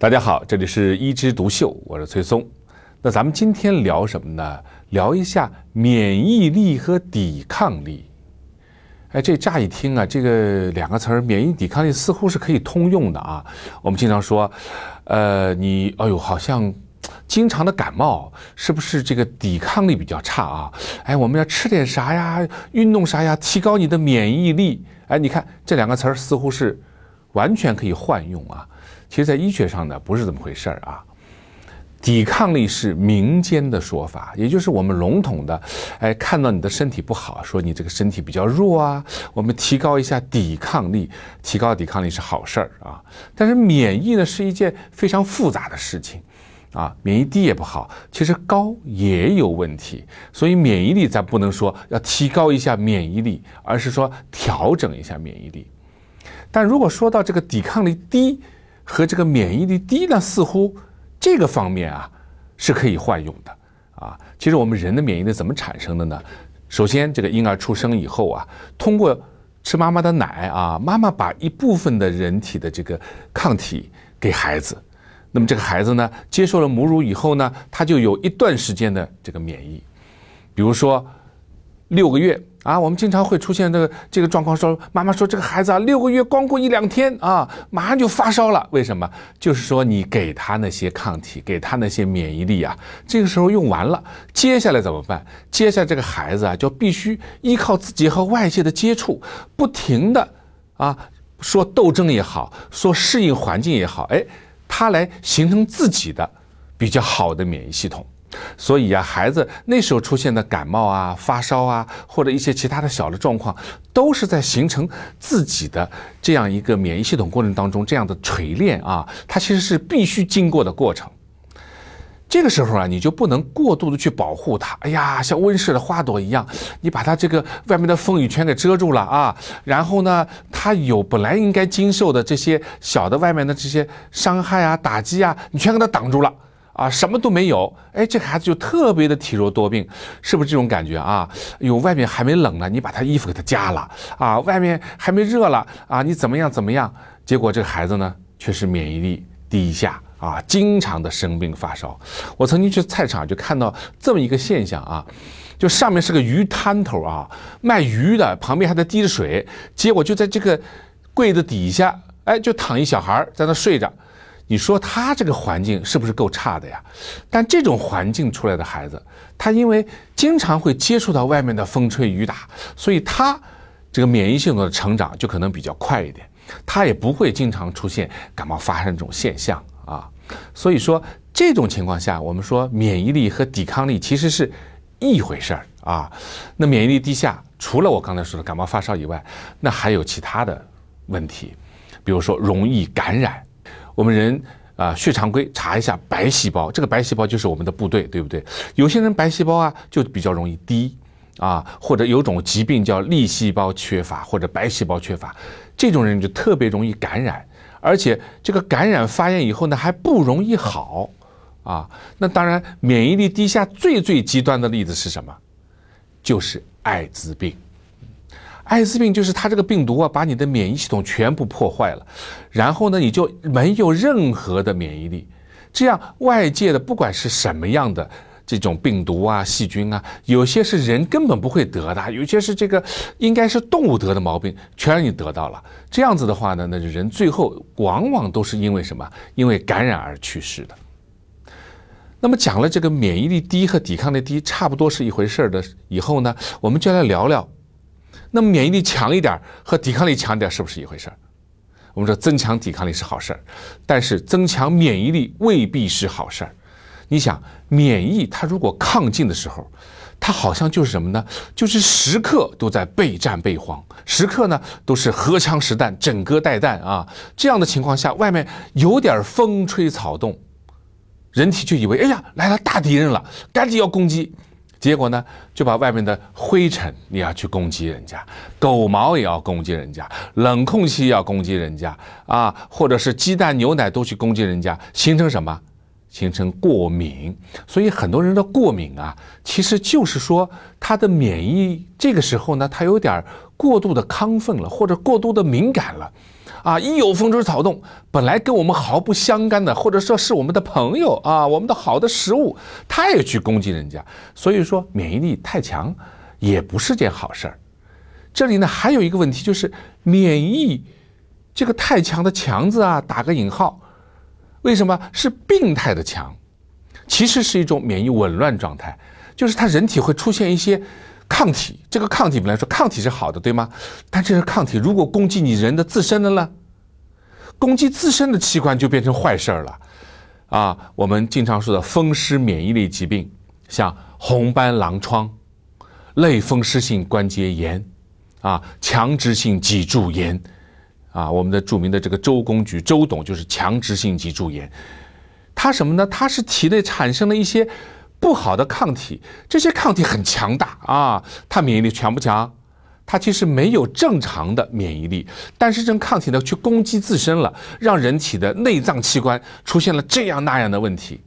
大家好，这里是一枝独秀，我是崔松。那咱们今天聊什么呢？聊一下免疫力和抵抗力。哎，这乍一听啊，这个两个词儿，免疫抵抗力似乎是可以通用的啊。我们经常说，呃，你哎呦，好像经常的感冒，是不是这个抵抗力比较差啊？哎，我们要吃点啥呀？运动啥呀？提高你的免疫力。哎，你看这两个词儿似乎是完全可以换用啊。其实，在医学上呢，不是这么回事儿啊。抵抗力是民间的说法，也就是我们笼统的，哎，看到你的身体不好，说你这个身体比较弱啊，我们提高一下抵抗力，提高抵抗力是好事儿啊。但是免疫呢，是一件非常复杂的事情啊，免疫低也不好，其实高也有问题。所以免疫力咱不能说要提高一下免疫力，而是说调整一下免疫力。但如果说到这个抵抗力低，和这个免疫力低呢，似乎这个方面啊是可以换用的啊。其实我们人的免疫力怎么产生的呢？首先，这个婴儿出生以后啊，通过吃妈妈的奶啊，妈妈把一部分的人体的这个抗体给孩子，那么这个孩子呢，接受了母乳以后呢，他就有一段时间的这个免疫，比如说六个月。啊，我们经常会出现这个这个状况，说妈妈说这个孩子啊，六个月光过一两天啊，马上就发烧了。为什么？就是说你给他那些抗体，给他那些免疫力啊，这个时候用完了，接下来怎么办？接下来这个孩子啊，就必须依靠自己和外界的接触，不停的啊，说斗争也好，说适应环境也好，哎，他来形成自己的比较好的免疫系统。所以呀，孩子那时候出现的感冒啊、发烧啊，或者一些其他的小的状况，都是在形成自己的这样一个免疫系统过程当中这样的锤炼啊，它其实是必须经过的过程。这个时候啊，你就不能过度的去保护它。哎呀，像温室的花朵一样，你把它这个外面的风雨全给遮住了啊，然后呢，它有本来应该经受的这些小的外面的这些伤害啊、打击啊，你全给它挡住了。啊，什么都没有，哎，这孩子就特别的体弱多病，是不是这种感觉啊？哟，外面还没冷呢，你把他衣服给他加了啊，外面还没热了啊，你怎么样怎么样？结果这个孩子呢，却是免疫力低下啊，经常的生病发烧。我曾经去菜场就看到这么一个现象啊，就上面是个鱼摊头啊，卖鱼的，旁边还在滴着水，结果就在这个柜子底下，哎，就躺一小孩在那睡着。你说他这个环境是不是够差的呀？但这种环境出来的孩子，他因为经常会接触到外面的风吹雨打，所以他这个免疫系统的成长就可能比较快一点，他也不会经常出现感冒发生这种现象啊。所以说这种情况下，我们说免疫力和抵抗力其实是一回事儿啊。那免疫力低下，除了我刚才说的感冒发烧以外，那还有其他的问题，比如说容易感染。我们人啊，血常规查一下白细胞，这个白细胞就是我们的部队，对不对？有些人白细胞啊就比较容易低啊，或者有种疾病叫粒细胞缺乏或者白细胞缺乏，这种人就特别容易感染，而且这个感染发炎以后呢还不容易好啊。那当然，免疫力低下最最极端的例子是什么？就是艾滋病。艾滋病就是它这个病毒啊，把你的免疫系统全部破坏了，然后呢，你就没有任何的免疫力。这样外界的不管是什么样的这种病毒啊、细菌啊，有些是人根本不会得的，有些是这个应该是动物得的毛病，全让你得到了。这样子的话呢，那人最后往往都是因为什么？因为感染而去世的。那么讲了这个免疫力低和抵抗力低差不多是一回事儿的以后呢，我们就来聊聊。那么免疫力强一点和抵抗力强一点是不是一回事儿？我们说增强抵抗力是好事儿，但是增强免疫力未必是好事儿。你想，免疫它如果亢进的时候，它好像就是什么呢？就是时刻都在备战备荒，时刻呢都是荷枪实弹、枕戈待旦啊。这样的情况下，外面有点风吹草动，人体就以为哎呀来了大敌人了，赶紧要攻击。结果呢，就把外面的灰尘你要去攻击人家，狗毛也要攻击人家，冷空气要攻击人家啊，或者是鸡蛋、牛奶都去攻击人家，形成什么？形成过敏。所以很多人的过敏啊，其实就是说他的免疫这个时候呢，他有点过度的亢奋了，或者过度的敏感了，啊，一有风吹草动，本来跟我们毫不相干的，或者说是我们的朋友啊，我们的好的食物，他也去攻击人家。所以说，免疫力太强也不是件好事儿。这里呢，还有一个问题，就是免疫这个太强的“强”字啊，打个引号，为什么是病态的强？其实是一种免疫紊乱状态，就是他人体会出现一些抗体。这个抗体本来说抗体是好的，对吗？但这个抗体如果攻击你人的自身的呢？攻击自身的器官就变成坏事儿了。啊，我们经常说的风湿免疫类疾病，像红斑狼疮、类风湿性关节炎，啊，强直性脊柱炎，啊，我们的著名的这个周公举周董就是强直性脊柱炎。它什么呢？它是体内产生了一些不好的抗体，这些抗体很强大啊，它免疫力强不强？它其实没有正常的免疫力，但是这种抗体呢，去攻击自身了，让人体的内脏器官出现了这样那样的问题。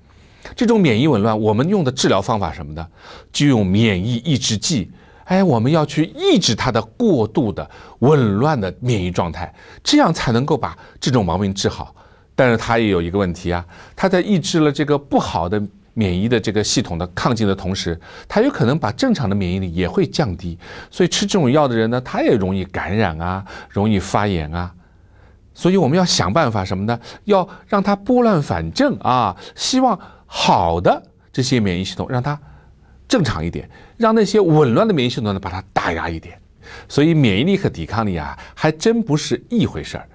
这种免疫紊乱，我们用的治疗方法什么的，就用免疫抑制剂。哎，我们要去抑制它的过度的紊乱的免疫状态，这样才能够把这种毛病治好。但是它也有一个问题啊，它在抑制了这个不好的免疫的这个系统的抗进的同时，它有可能把正常的免疫力也会降低。所以吃这种药的人呢，他也容易感染啊，容易发炎啊。所以我们要想办法什么呢？要让它拨乱反正啊，希望好的这些免疫系统让它正常一点，让那些紊乱的免疫系统呢把它打压一点。所以免疫力和抵抗力啊，还真不是一回事儿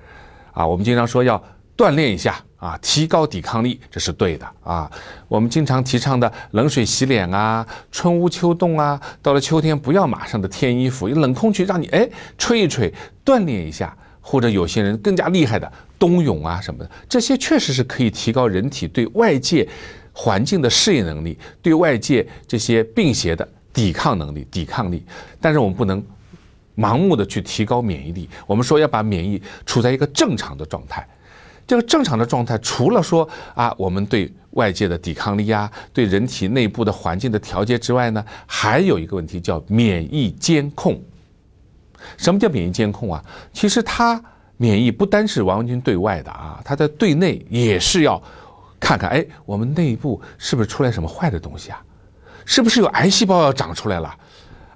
啊。我们经常说要。锻炼一下啊，提高抵抗力，这是对的啊。我们经常提倡的冷水洗脸啊，春捂秋冻啊，到了秋天不要马上的添衣服，冷空气让你哎吹一吹，锻炼一下。或者有些人更加厉害的冬泳啊什么的，这些确实是可以提高人体对外界环境的适应能力，对外界这些病邪的抵抗能力、抵抗力。但是我们不能盲目的去提高免疫力，我们说要把免疫处在一个正常的状态。这个正常的状态，除了说啊，我们对外界的抵抗力啊，对人体内部的环境的调节之外呢，还有一个问题叫免疫监控。什么叫免疫监控啊？其实它免疫不单是完完全全对外的啊，它在对内也是要看看，哎，我们内部是不是出来什么坏的东西啊？是不是有癌细胞要长出来了？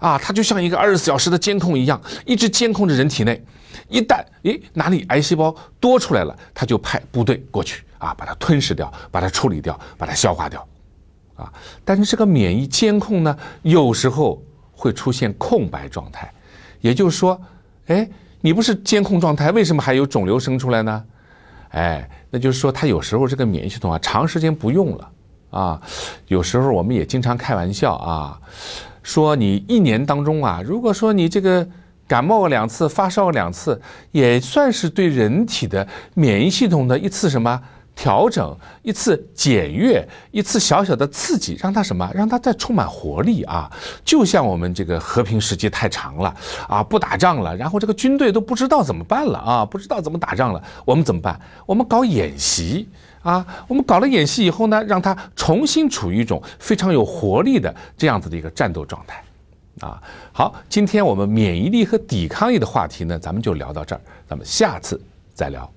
啊，它就像一个二十四小时的监控一样，一直监控着人体内。一旦诶哪里癌细胞多出来了，它就派部队过去啊，把它吞噬掉，把它处理掉，把它消化掉，啊！但是这个免疫监控呢，有时候会出现空白状态，也就是说，哎，你不是监控状态，为什么还有肿瘤生出来呢？哎，那就是说，它有时候这个免疫系统啊，长时间不用了啊。有时候我们也经常开玩笑啊，说你一年当中啊，如果说你这个。感冒两次，发烧两次，也算是对人体的免疫系统的一次什么调整，一次检阅，一次小小的刺激，让它什么，让它再充满活力啊！就像我们这个和平时期太长了啊，不打仗了，然后这个军队都不知道怎么办了啊，不知道怎么打仗了，我们怎么办？我们搞演习啊，我们搞了演习以后呢，让它重新处于一种非常有活力的这样子的一个战斗状态。啊，好，今天我们免疫力和抵抗力的话题呢，咱们就聊到这儿，咱们下次再聊。